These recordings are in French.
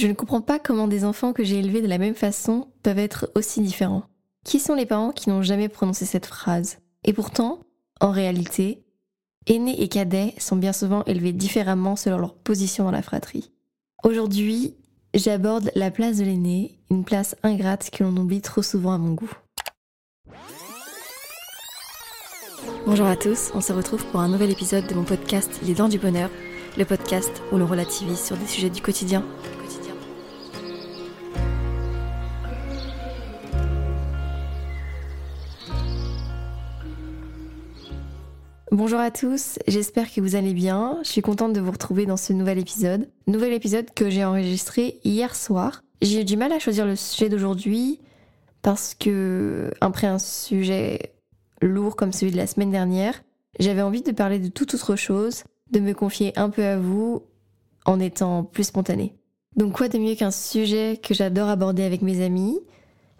Je ne comprends pas comment des enfants que j'ai élevés de la même façon peuvent être aussi différents. Qui sont les parents qui n'ont jamais prononcé cette phrase? Et pourtant, en réalité, aînés et cadets sont bien souvent élevés différemment selon leur position dans la fratrie. Aujourd'hui, j'aborde la place de l'aîné, une place ingrate que l'on oublie trop souvent à mon goût. Bonjour à tous, on se retrouve pour un nouvel épisode de mon podcast Les Dents du Bonheur, le podcast où l'on relativise sur des sujets du quotidien. Bonjour à tous, j'espère que vous allez bien. Je suis contente de vous retrouver dans ce nouvel épisode. Nouvel épisode que j'ai enregistré hier soir. J'ai eu du mal à choisir le sujet d'aujourd'hui parce que, après un sujet lourd comme celui de la semaine dernière, j'avais envie de parler de toute autre chose, de me confier un peu à vous en étant plus spontanée. Donc quoi de mieux qu'un sujet que j'adore aborder avec mes amis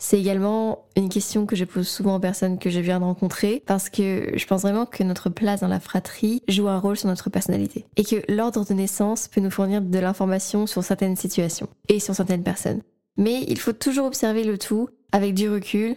c'est également une question que je pose souvent aux personnes que je viens de rencontrer parce que je pense vraiment que notre place dans la fratrie joue un rôle sur notre personnalité et que l'ordre de naissance peut nous fournir de l'information sur certaines situations et sur certaines personnes. Mais il faut toujours observer le tout avec du recul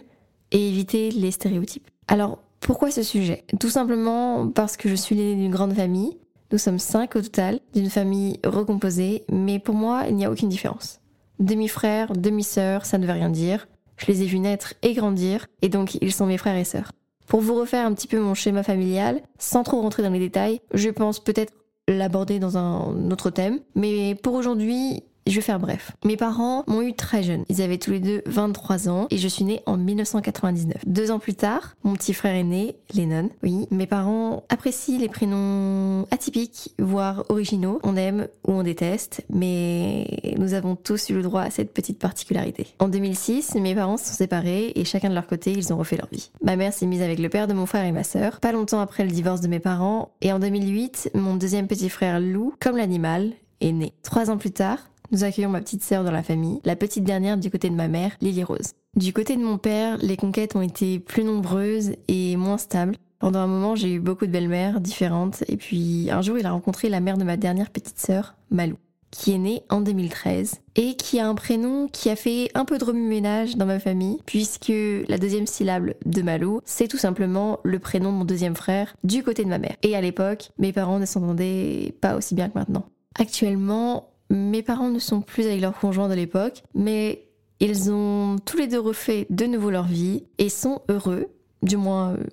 et éviter les stéréotypes. Alors, pourquoi ce sujet? Tout simplement parce que je suis l'aîné d'une grande famille. Nous sommes cinq au total, d'une famille recomposée, mais pour moi, il n'y a aucune différence. Demi-frère, demi-sœur, ça ne veut rien dire. Je les ai vus naître et grandir, et donc ils sont mes frères et sœurs. Pour vous refaire un petit peu mon schéma familial, sans trop rentrer dans les détails, je pense peut-être l'aborder dans un autre thème, mais pour aujourd'hui, je vais faire bref. Mes parents m'ont eu très jeune. Ils avaient tous les deux 23 ans et je suis née en 1999. Deux ans plus tard, mon petit frère est né, Lennon. Oui, mes parents apprécient les prénoms atypiques, voire originaux. On aime ou on déteste, mais nous avons tous eu le droit à cette petite particularité. En 2006, mes parents se sont séparés et chacun de leur côté, ils ont refait leur vie. Ma mère s'est mise avec le père de mon frère et ma sœur, pas longtemps après le divorce de mes parents, et en 2008, mon deuxième petit frère Lou, comme l'animal, est né. Trois ans plus tard, nous accueillons ma petite sœur dans la famille, la petite dernière du côté de ma mère, Lily Rose. Du côté de mon père, les conquêtes ont été plus nombreuses et moins stables. Pendant un moment, j'ai eu beaucoup de belles-mères différentes, et puis un jour, il a rencontré la mère de ma dernière petite sœur, Malou, qui est née en 2013, et qui a un prénom qui a fait un peu de remue-ménage dans ma famille, puisque la deuxième syllabe de Malou, c'est tout simplement le prénom de mon deuxième frère du côté de ma mère. Et à l'époque, mes parents ne s'entendaient pas aussi bien que maintenant. Actuellement, mes parents ne sont plus avec leur conjoint de l'époque, mais ils ont tous les deux refait de nouveau leur vie et sont heureux, du moins euh,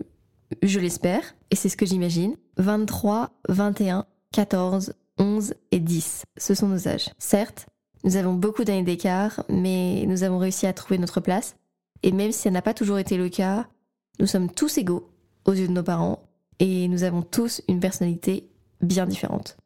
je l'espère, et c'est ce que j'imagine. 23, 21, 14, 11 et 10, ce sont nos âges. Certes, nous avons beaucoup d'années d'écart, mais nous avons réussi à trouver notre place. Et même si ça n'a pas toujours été le cas, nous sommes tous égaux aux yeux de nos parents, et nous avons tous une personnalité bien différente.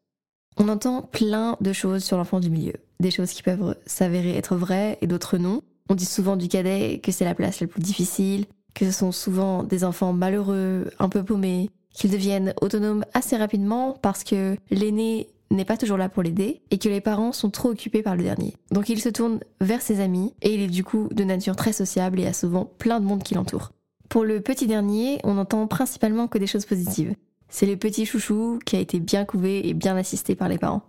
On entend plein de choses sur l'enfant du milieu, des choses qui peuvent s'avérer être vraies et d'autres non. On dit souvent du cadet que c'est la place la plus difficile, que ce sont souvent des enfants malheureux, un peu paumés, qu'ils deviennent autonomes assez rapidement parce que l'aîné n'est pas toujours là pour l'aider et que les parents sont trop occupés par le dernier. Donc il se tourne vers ses amis et il est du coup de nature très sociable et a souvent plein de monde qui l'entoure. Pour le petit dernier, on entend principalement que des choses positives. C'est le petit chouchou qui a été bien couvé et bien assisté par les parents.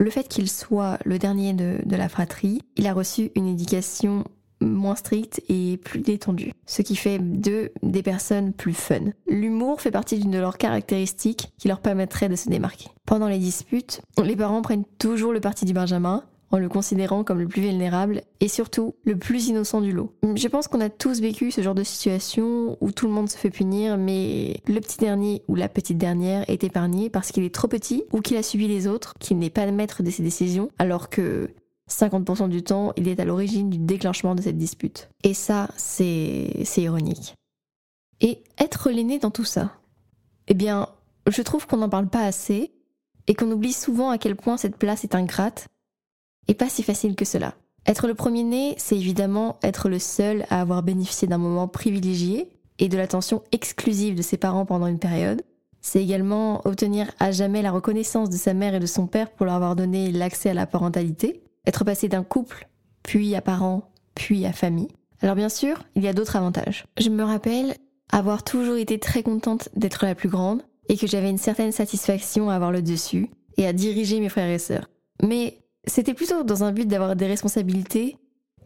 Le fait qu'il soit le dernier de, la fratrie, il a reçu une éducation moins stricte et plus détendue, ce qui fait d'eux des personnes plus fun. L'humour fait partie d'une de leurs caractéristiques qui leur permettrait de se démarquer. Pendant les disputes, les parents prennent toujours le parti du Benjamin, en le considérant comme le plus vulnérable et surtout le plus innocent du lot. Je pense qu'on a tous vécu ce genre de situation où tout le monde se fait punir, mais le petit dernier ou la petite dernière est épargné parce qu'il est trop petit ou qu'il a subi les autres, qu'il n'est pas le maître de ses décisions, alors que 50% du temps, il est à l'origine du déclenchement de cette dispute. Et ça, c'est ironique. Et être l'aîné dans tout ça Eh bien, je trouve qu'on n'en parle pas assez et qu'on oublie souvent à quel point cette place est ingrate et pas si facile que cela. Être le premier-né, c'est évidemment être le seul à avoir bénéficié d'un moment privilégié et de l'attention exclusive de ses parents pendant une période. C'est également obtenir à jamais la reconnaissance de sa mère et de son père pour leur avoir donné l'accès à la parentalité, être passé d'un couple, puis à parents, puis à famille. Alors bien sûr, il y a d'autres avantages. Je me rappelle avoir toujours été très contente d'être la plus grande et que j'avais une certaine satisfaction à avoir le dessus et à diriger mes frères et sœurs. Mais C'était plutôt dans un but d'avoir des responsabilités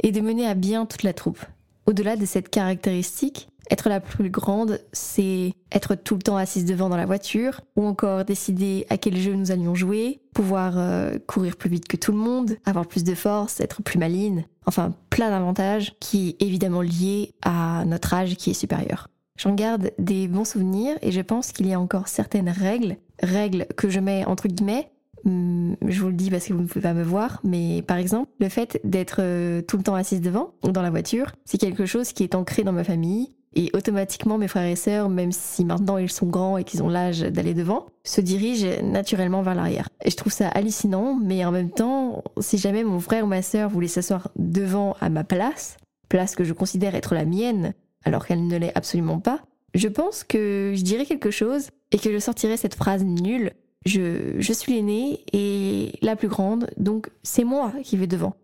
et de mener à bien toute la troupe. Au-delà de cette caractéristique, être la plus grande, c'est être tout le temps assise devant dans la voiture, ou encore décider à quel jeu nous allions jouer, pouvoir euh, courir plus vite que tout le monde, avoir plus de force, être plus maline, enfin plein d'avantages qui est évidemment liés à notre âge qui est supérieur. J'en garde des bons souvenirs et je pense qu'il y a encore certaines règles, règles que je mets entre guillemets, je vous le dis parce que vous ne pouvez pas me voir, mais par exemple, le fait d'être euh, tout le temps assise devant, dans la voiture, c'est quelque chose qui est ancré dans ma famille. Et automatiquement, mes frères et sœurs, même si maintenant ils sont grands et qu'ils ont l'âge d'aller devant, se dirigent naturellement vers l'arrière. Et je trouve ça hallucinant, mais en même temps, si jamais mon frère ou ma sœur voulait s'asseoir devant à ma place, place que je considère être la mienne, alors qu'elle ne l'est absolument pas, je pense que je dirais quelque chose et que je sortirais cette phrase nulle. Je, suis l'aînée et la plus grande, donc c'est moi qui vais devant.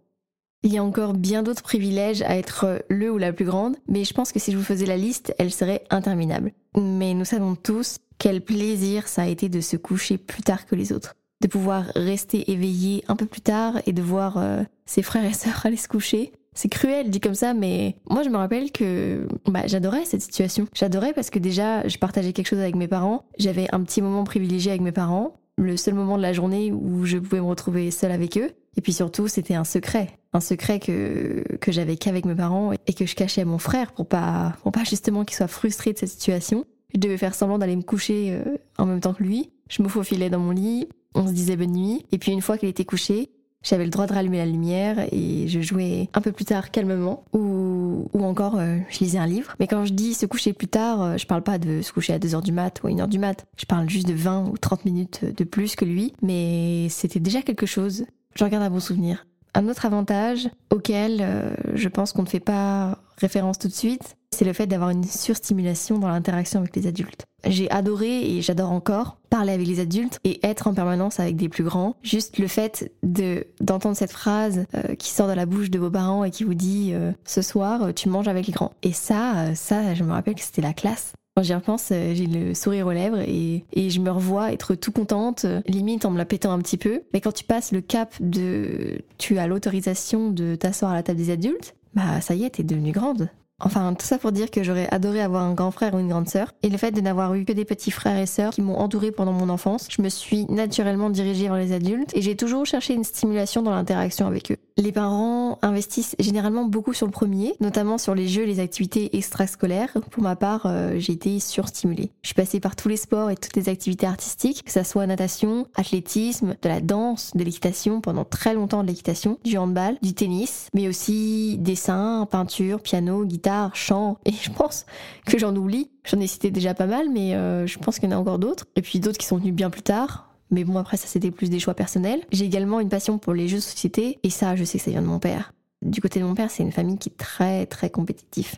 Il y a encore bien d'autres privilèges à être le ou la plus grande, mais je pense que si je vous faisais la liste, elle serait interminable. Mais nous savons tous quel plaisir ça a été de se coucher plus tard que les autres. De pouvoir rester éveillé un peu plus tard et de voir euh, ses frères et sœurs aller se coucher. C'est cruel dit comme ça, mais moi je me rappelle que bah, j'adorais cette situation. J'adorais parce que déjà je partageais quelque chose avec mes parents, j'avais un petit moment privilégié avec mes parents, le seul moment de la journée où je pouvais me retrouver seule avec eux. Et puis surtout, c'était un secret. Un secret que, que j'avais qu'avec mes parents et que je cachais à mon frère pour pas, pour pas justement qu'il soit frustré de cette situation. Je devais faire semblant d'aller me coucher euh, en même temps que lui. Je me faufilais dans mon lit, on se disait bonne nuit. Et puis une fois qu'il était couché, j'avais le droit de rallumer la lumière et je jouais un peu plus tard calmement ou, ou encore euh, je lisais un livre. Mais quand je dis se coucher plus tard, euh, je parle pas de se coucher à 2h du mat ou à 1h du mat. Je parle juste de 20 ou 30 minutes de plus que lui. Mais c'était déjà quelque chose. Je regarde un bon souvenir. Un autre avantage auquel euh, je pense qu'on ne fait pas référence tout de suite, c'est le fait d'avoir une surstimulation dans l'interaction avec les adultes. J'ai adoré et j'adore encore parler avec les adultes et être en permanence avec des plus grands. Juste le fait de d'entendre cette phrase euh, qui sort de la bouche de vos parents et qui vous dit euh, ce soir tu manges avec les grands. Et ça, ça, je me rappelle que c'était la classe. Quand j'y repense, euh, j'ai le sourire aux lèvres et, et, je me revois être tout contente, limite en me la pétant un petit peu. Mais quand tu passes le cap de tu as l'autorisation de t'asseoir à la table des adultes, bah ça y est, t'es devenue grande. Enfin, tout ça pour dire que j'aurais adoré avoir un grand frère ou une grande sœur. Et le fait de n'avoir eu que des petits frères et sœurs qui m'ont entouré pendant mon enfance, je me suis naturellement dirigée vers les adultes et j'ai toujours cherché une stimulation dans l'interaction avec eux. Les parents investissent généralement beaucoup sur le premier, notamment sur les jeux et les activités extrascolaires. Pour ma part, euh, j'ai été surstimulée. Je suis passée par tous les sports et toutes les activités artistiques, que ça soit natation, athlétisme, de la danse, de l'équitation, pendant très longtemps de l'équitation, du handball, du tennis, mais aussi dessin, peinture, piano, guitare, chant, et je pense que j'en oublie. J'en ai cité déjà pas mal, mais euh, je pense qu'il y en a encore d'autres. Et puis d'autres qui sont venus bien plus tard. Mais bon, après, ça, c'était plus des choix personnels. J'ai également une passion pour les jeux de société, et ça, je sais que ça vient de mon père. Du côté de mon père, c'est une famille qui est très, très compétitive.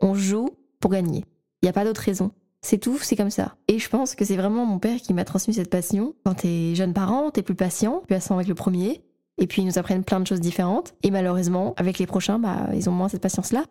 On joue pour gagner. Il n'y a pas d'autre raison. C'est tout, c'est comme ça. Et je pense que c'est vraiment mon père qui m'a transmis cette passion. Quand t'es jeune parent, t'es plus patient, plus patient avec le premier. Et puis ils nous apprennent plein de choses différentes. Et malheureusement, avec les prochains, bah, ils ont moins cette patience-là.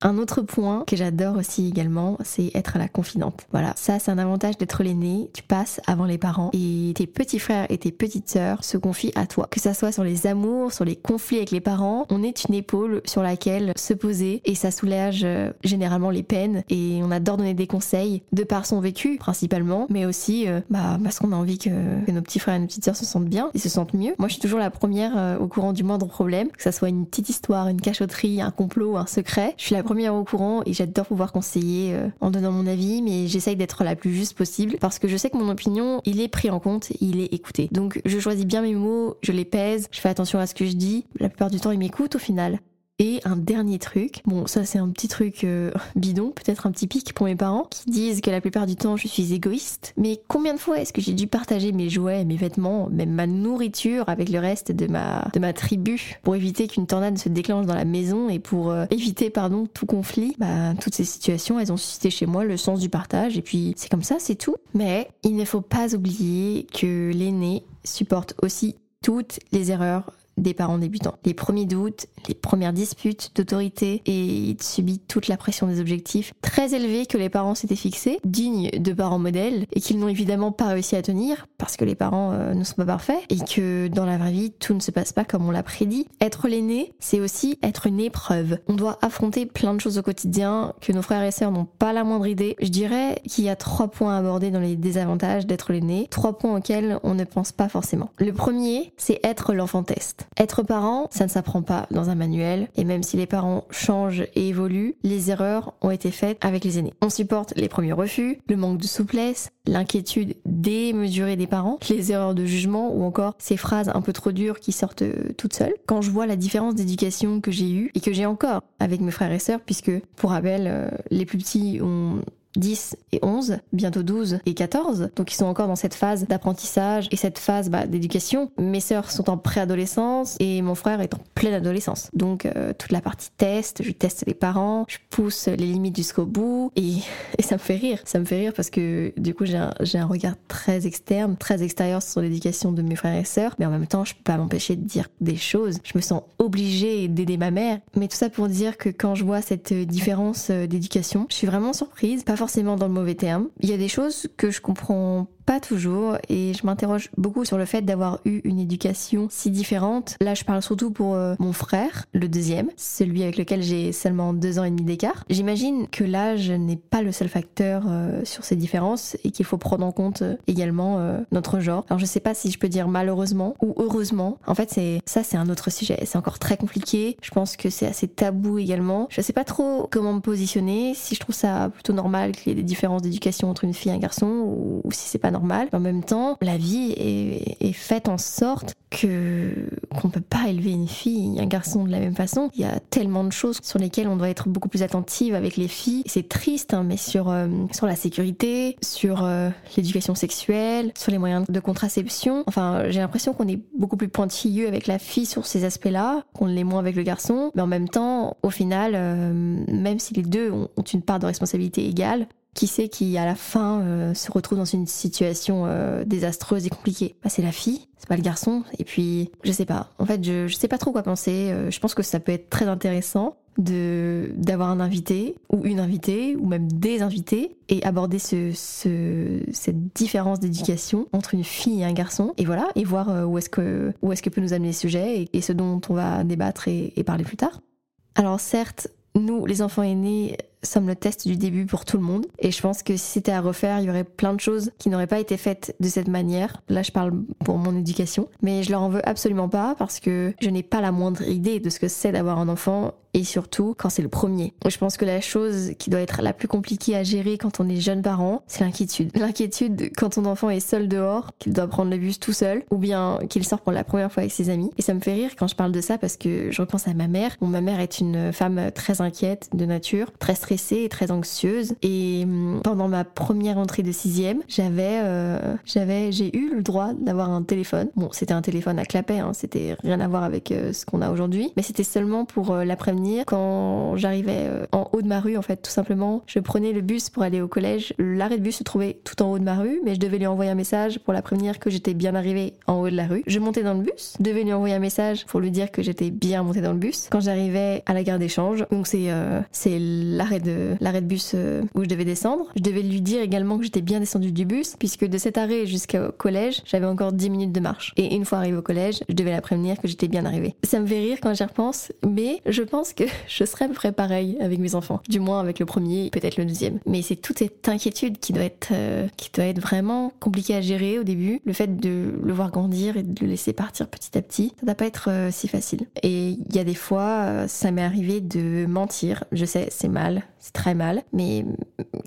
Un autre point que j'adore aussi également, c'est être la confidente. Voilà, ça c'est un avantage d'être l'aîné, tu passes avant les parents et tes petits frères et tes petites sœurs se confient à toi. Que ça soit sur les amours, sur les conflits avec les parents, on est une épaule sur laquelle se poser et ça soulage euh, généralement les peines et on adore donner des conseils de par son vécu principalement, mais aussi euh, bah, parce qu'on a envie que, nos petits frères et nos petites sœurs se sentent bien et se sentent mieux. Moi je suis toujours la première euh, au courant du moindre problème, que ça soit une petite histoire, une cachotterie, un complot, un secret. Je suis la première au courant et j'adore pouvoir conseiller euh, en donnant mon avis, mais j'essaye d'être la plus juste possible parce que je sais que mon opinion, il est pris en compte, il est écouté. Donc je choisis bien mes mots, je les pèse, je fais attention à ce que je dis. La plupart du temps, ils m'écoutent au final. Et un dernier truc, bon ça c'est un petit truc euh, bidon, peut-être un petit pic pour mes parents, qui disent que la plupart du temps je suis égoïste. Mais combien de fois est-ce que j'ai dû partager mes jouets, mes vêtements, même ma nourriture avec le reste de ma, tribu pour éviter qu'une tornade se déclenche dans la maison et pour euh, éviter pardon tout conflit? Bah toutes ces situations elles ont suscité chez moi le sens du partage et puis c'est comme ça, c'est tout. Mais il ne faut pas oublier que l'aîné supporte aussi toutes les erreurs des parents débutants. Les premiers doutes, les premières disputes d'autorité et il subit toute la pression des objectifs très élevés que les parents s'étaient fixés, dignes de parents modèles et qu'ils n'ont évidemment pas réussi à tenir parce que les parents euh, ne sont pas parfaits et que dans la vraie vie tout ne se passe pas comme on l'a prédit. Être l'aîné, c'est aussi être une épreuve. On doit affronter plein de choses au quotidien que nos frères et sœurs n'ont pas la moindre idée. Je dirais qu'il y a trois points à aborder dans les désavantages d'être l'aîné, trois points auxquels on ne pense pas forcément. Le premier, c'est être l'enfant test. Être parent, ça ne s'apprend pas dans un manuel, et même si les parents changent et évoluent, les erreurs ont été faites avec les aînés. On supporte les premiers refus, le manque de souplesse, l'inquiétude démesurée des parents, les erreurs de jugement ou encore ces phrases un peu trop dures qui sortent euh, toutes seules. Quand je vois la différence d'éducation que j'ai eue et que j'ai encore avec mes frères et sœurs, puisque pour rappel, euh, les plus petits ont 10 et 11, bientôt 12 et 14. Donc ils sont encore dans cette phase d'apprentissage et cette phase bah, d'éducation. Mes sœurs sont en préadolescence et mon frère est en pleine adolescence. Donc euh, toute la partie test, je teste les parents, je pousse les limites jusqu'au bout et, ça me fait rire. Ça me fait rire parce que du coup j'ai un, un, regard très externe, très extérieur sur l'éducation de mes frères et sœurs. Mais en même temps je peux pas m'empêcher de dire des choses. Je me sens obligée d'aider ma mère. Mais tout ça pour dire que quand je vois cette différence euh, d'éducation, je suis vraiment surprise. Pas forcément dans le mauvais terme. Il y a des choses que je comprends pas toujours et je m'interroge beaucoup sur le fait d'avoir eu une éducation si différente. Là, je parle surtout pour euh, mon frère, le deuxième, celui avec lequel j'ai seulement deux ans et demi d'écart. J'imagine que l'âge n'est pas le seul facteur euh, sur ces différences et qu'il faut prendre en compte euh, également notre genre. Alors, je sais pas si je peux dire malheureusement ou heureusement. En fait, c'est ça, c'est un autre sujet. C'est encore très compliqué. Je pense que c'est assez tabou également. Je sais pas trop comment me positionner. Si je trouve ça plutôt normal qu'il y ait des différences d'éducation entre une fille et un garçon ou, ou si c'est pas normal En même temps, la vie est, est faite en sorte que qu'on peut pas élever une fille et un garçon de la même façon. Il y a tellement de choses sur lesquelles on doit être beaucoup plus attentive avec les filles. C'est triste, hein, mais sur euh, sur la sécurité, sur euh, l'éducation sexuelle, sur les moyens de contraception. Enfin, j'ai l'impression qu'on est beaucoup plus pointilleux avec la fille sur ces aspects-là, qu'on l'est moins avec le garçon. Mais en même temps, au final, euh, même si les deux ont une part de responsabilité égale, qui sait qui à la fin euh, se retrouve dans une situation euh, désastreuse et compliquée bah, C'est la fille, c'est pas le garçon. Et puis, je sais pas. En fait, je, je sais pas trop quoi penser. Euh, je pense que ça peut être très intéressant de d'avoir un invité ou une invitée ou même des invités et aborder ce, ce cette différence d'éducation entre une fille et un garçon et voilà et voir où est-ce que est-ce que peut nous amener le sujet et, ce dont on va débattre et parler plus tard. Alors certes, nous, les enfants aînés, sommes le test du début pour tout le monde. Et je pense que si c'était à refaire, il y aurait plein de choses qui n'auraient pas été faites de cette manière. Là, je parle pour mon éducation. Mais je leur en veux absolument pas parce que je n'ai pas la moindre idée de ce que c'est d'avoir un enfant et surtout quand c'est le premier. Je pense que la chose qui doit être la plus compliquée à gérer quand on est jeune parent, c'est l'inquiétude. L'inquiétude quand ton enfant est seul dehors, qu'il doit prendre le bus tout seul, ou bien qu'il sort pour la première fois avec ses amis. Et ça me fait rire quand je parle de ça parce que je repense à ma mère. Bon, ma mère est une femme très inquiète de nature, très stressée et très anxieuse. Et hum, pendant ma première entrée de sixième, j'avais, euh, j'avais, j'ai eu le droit d'avoir un téléphone. Bon, c'était un téléphone à clapet, hein, c'était rien à voir avec euh, ce qu'on a aujourd'hui, mais c'était seulement pour euh, la prévenir quand j'arrivais en haut de ma rue, en fait, tout simplement. Je prenais le bus pour aller au collège. L'arrêt de bus se trouvait tout en haut de ma rue, mais je devais lui envoyer un message pour la prévenir que j'étais bien arrivée en haut de la rue. Je montais dans le bus, devais lui envoyer un message pour lui dire que j'étais bien montée dans le bus. Quand j'arrivais à la gare d'échange, donc c'est c'est l'arrêt de l'arrêt de bus euh, où je devais descendre. Je devais lui dire également que j'étais bien descendue du bus, puisque de cet arrêt jusqu'au collège, j'avais encore 10 minutes de marche. Et une fois arrivée au collège, je devais la prévenir que j'étais bien arrivée. Ça me fait rire quand j'y repense, mais je pense que je serais à peu près pareil avec mes enfants. Du moins avec le premier, peut-être le deuxième. Mais c'est toute cette inquiétude qui doit être, euh, qui doit être vraiment compliquée à gérer au début. Le fait de le voir grandir et de le laisser partir petit à petit, ça doit pas être euh, si facile. Et il y a des fois, ça m'est arrivé de mentir. Je sais, c'est mal, c'est très mal. Mais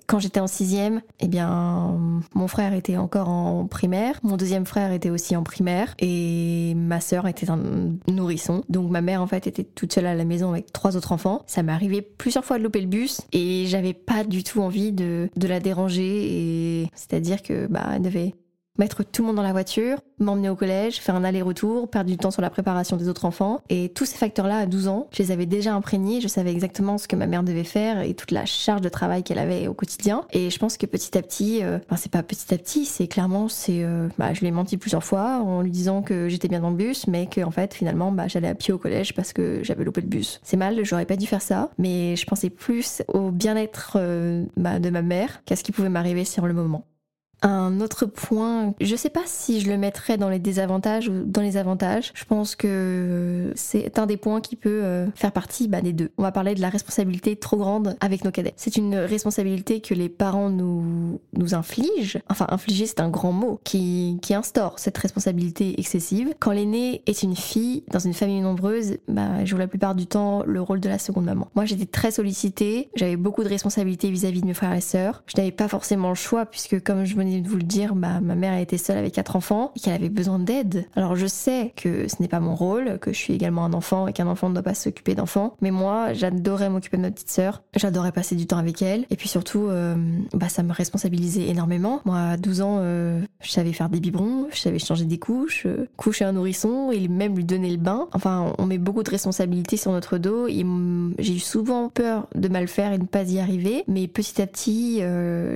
quand j'étais en sixième, eh bien, mon frère était encore en primaire, mon deuxième frère était aussi en primaire, et ma sœur était un nourrisson. Donc ma mère en fait était toute seule à la maison avec trois autres enfants. Ça m'est arrivé plusieurs fois de louper le bus et j'avais pas du tout envie de, de la déranger. Et c'est-à-dire que bah elle devait mettre tout le monde dans la voiture, m'emmener au collège, faire un aller-retour, perdre du temps sur la préparation des autres enfants. Et tous ces facteurs-là, à 12 ans, je les avais déjà imprégnés, je savais exactement ce que ma mère devait faire et toute la charge de travail qu'elle avait au quotidien. Et je pense que petit à petit, euh, enfin c'est pas petit à petit, c'est clairement, c'est, euh, bah, je lui ai menti plusieurs fois en lui disant que j'étais bien dans le bus, mais que en fait finalement, bah, j'allais à pied au collège parce que j'avais loupé le bus. C'est mal, j'aurais pas dû faire ça, mais je pensais plus au bien-être euh, bah, de ma mère qu'à ce qui pouvait m'arriver sur le moment. Un autre point, je sais pas si je le mettrais dans les désavantages ou dans les avantages. Je pense que c'est un des points qui peut euh, faire partie bah, des deux. On va parler de la responsabilité trop grande avec nos cadets. C'est une responsabilité que les parents nous, nous infligent. Enfin, infliger, c'est un grand mot qui, qui instaure cette responsabilité excessive. Quand l'aîné est une fille dans une famille nombreuse, bah, joue la plupart du temps le rôle de la seconde maman. Moi, j'étais très sollicitée. J'avais beaucoup de responsabilités vis-à-vis de mes frères et sœurs. Je n'avais pas forcément le choix puisque comme je venais de vous le dire, bah, ma mère était seule avec quatre enfants et qu'elle avait besoin d'aide. Alors je sais que ce n'est pas mon rôle, que je suis également un enfant et qu'un enfant ne doit pas s'occuper d'enfants, mais moi j'adorais m'occuper de ma petite sœur, j'adorais passer du temps avec elle et puis surtout euh, bah, ça me responsabilisait énormément. Moi à 12 ans euh, je savais faire des biberons, je savais changer des couches, euh, coucher un nourrisson et même lui donner le bain. Enfin on met beaucoup de responsabilités sur notre dos et j'ai eu souvent peur de mal faire et de ne pas y arriver, mais petit à petit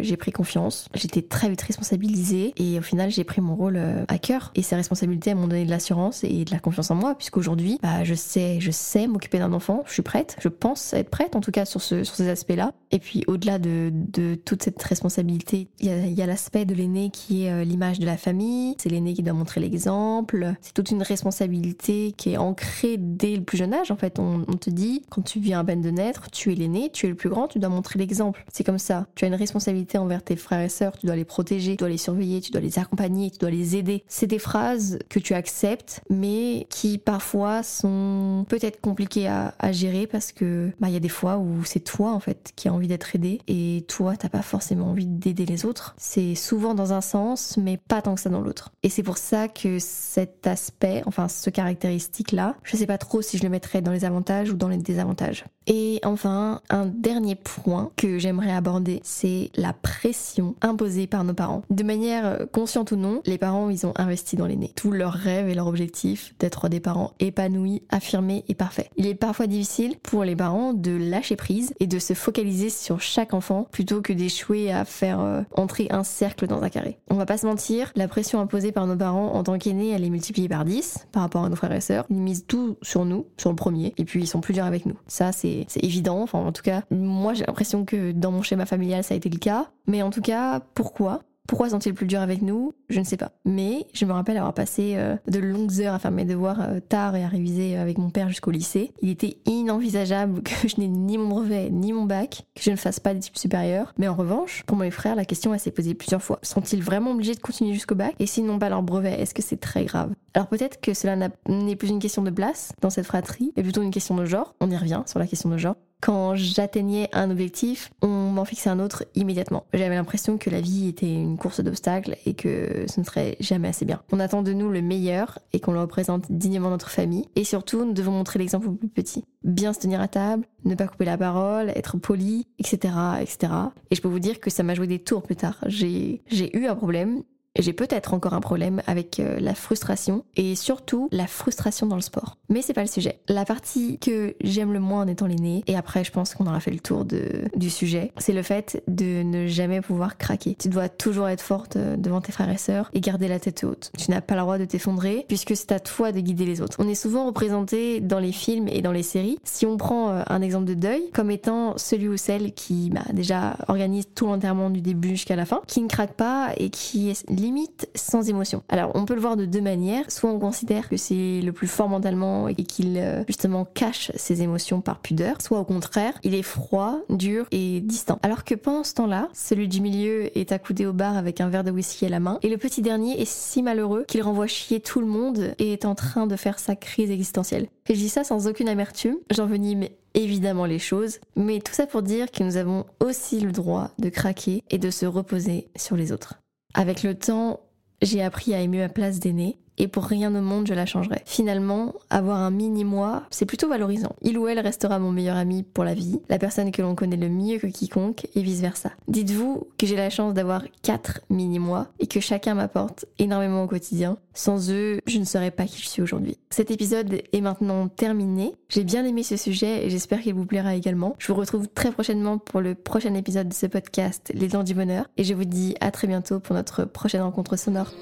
j'ai pris confiance. J'étais très vite responsabilisée et au final j'ai pris mon rôle euh, à cœur. Et ces responsabilités m'ont donné de l'assurance et de la confiance en moi puisqu'aujourd'hui bah, je sais je sais m'occuper d'un enfant. Je suis prête. Je pense être prête en tout cas sur, ce, sur ces aspects là et puis au-delà de, de toute cette responsabilité il y a, y a l'aspect de l'aîné qui est euh, l'image de la famille. C'est l'aîné qui doit montrer l'exemple. C'est toute une responsabilité qui est ancrée dès le plus jeune âge en fait. On, on te dit quand tu viens à peine de naître tu es l'aîné tu es le plus grand tu dois montrer l'exemple. C'est comme ça. Tu as une responsabilité envers tes frères et sœurs tu dois les protéger tu dois les surveiller, tu dois les accompagner, tu dois les aider. C'est des phrases que tu acceptes, mais qui parfois sont peut-être compliquées à, gérer parce que bah il y a des fois où c'est toi en fait qui a envie d'être aidé et toi t'as pas forcément envie d'aider les autres. C'est souvent dans un sens, mais pas tant que ça dans l'autre. Et c'est pour ça que cet aspect, enfin ce caractéristique là, je sais pas trop si je le mettrais dans les avantages ou dans les désavantages. Et enfin, un dernier point que j'aimerais aborder, c'est la pression imposée par nos parents. De manière euh, consciente ou non, les parents, ils ont investi dans l'aîné. Tout leur rêve et leur objectif d'être des parents épanouis, affirmés et parfaits. Il est parfois difficile pour les parents de lâcher prise et de se focaliser sur chaque enfant plutôt que d'échouer à faire euh, entrer un cercle dans un carré. On va pas se mentir, la pression imposée par nos parents en tant qu'aînés, elle est multipliée par 10 par rapport à nos frères et sœurs. Ils misent tout sur nous, sur le premier, et puis ils sont plus durs avec nous. Ça, c'est c'est évident. Enfin, en tout cas, moi, j'ai l'impression que dans mon schéma familial, ça a été le cas. Mais en tout cas, pourquoi? Pourquoi sont-ils plus durs avec nous? Je ne sais pas. Mais je me rappelle avoir passé euh, de longues heures à faire mes devoirs euh, tard et à réviser avec mon père jusqu'au lycée. Il était inenvisageable que je n'ai ni mon brevet ni mon bac, que je ne fasse pas d'études supérieures. Mais en revanche, pour mes frères, la question s'est posée plusieurs fois. Sont-ils vraiment obligés de continuer jusqu'au bac? Et s'ils n'ont pas leur brevet, est-ce que c'est très grave? Alors peut-être que cela n'est plus une question de place dans cette fratrie, mais plutôt une question de genre. On y revient sur la question de genre quand j'atteignais un objectif, on m'en fixait un autre immédiatement. J'avais l'impression que la vie était une course d'obstacles et que ce ne serait jamais assez bien. On attend de nous le meilleur et qu'on le représente dignement notre famille. Et surtout, nous devons montrer l'exemple aux plus petits. Bien se tenir à table, ne pas couper la parole, être poli, etc., etc. Et je peux vous dire que ça m'a joué des tours plus tard. J'ai, eu un problème j'ai peut-être encore un problème avec euh, la frustration et surtout la frustration dans le sport. Mais c'est pas le sujet. La partie que j'aime le moins en étant l'aîné, et après je pense qu'on aura fait le tour de, du sujet, c'est le fait de ne jamais pouvoir craquer. Tu dois toujours être forte euh, devant tes frères et sœurs et garder la tête haute. Tu n'as pas le droit de t'effondrer puisque c'est à toi de guider les autres. On est souvent représenté dans les films et dans les séries. Si on prend euh, un exemple de deuil, comme étant celui ou celle qui bah, déjà organise tout l'enterrement du début jusqu'à la fin, qui ne craque pas et qui est limite sans émotion. Alors on peut le voir de deux manières. Soit on considère que c'est le plus fort mentalement et qu'il euh, justement cache ses émotions par pudeur, soit au contraire, il est froid, dur et distant. Alors que pendant ce temps-là, celui du milieu est accoudé au bar avec un verre de whisky à la main et le petit dernier est si malheureux qu'il renvoie chier tout le monde et est en train de faire sa crise existentielle. Et je dis ça sans aucune amertume, j'envenime évidemment les choses, mais tout ça pour dire que nous avons aussi le droit de craquer et de se reposer sur les autres. Avec le temps, j'ai appris à aimer ma place d'aîné et pour rien au monde je la changerai. Finalement, avoir un mini-moi, c'est plutôt valorisant. Il ou elle restera mon meilleur ami pour la vie, la personne que l'on connaît le mieux que quiconque et vice-versa. Dites-vous que j'ai la chance d'avoir 4 mini-moi et que chacun m'apporte énormément au quotidien. Sans eux, je ne serais pas qui je suis aujourd'hui. Cet épisode est maintenant terminé. J'ai bien aimé ce sujet et j'espère qu'il vous plaira également. Je vous retrouve très prochainement pour le prochain épisode de ce podcast, Les Dents du Bonheur, et je vous dis à très bientôt pour notre prochaine rencontre sonore.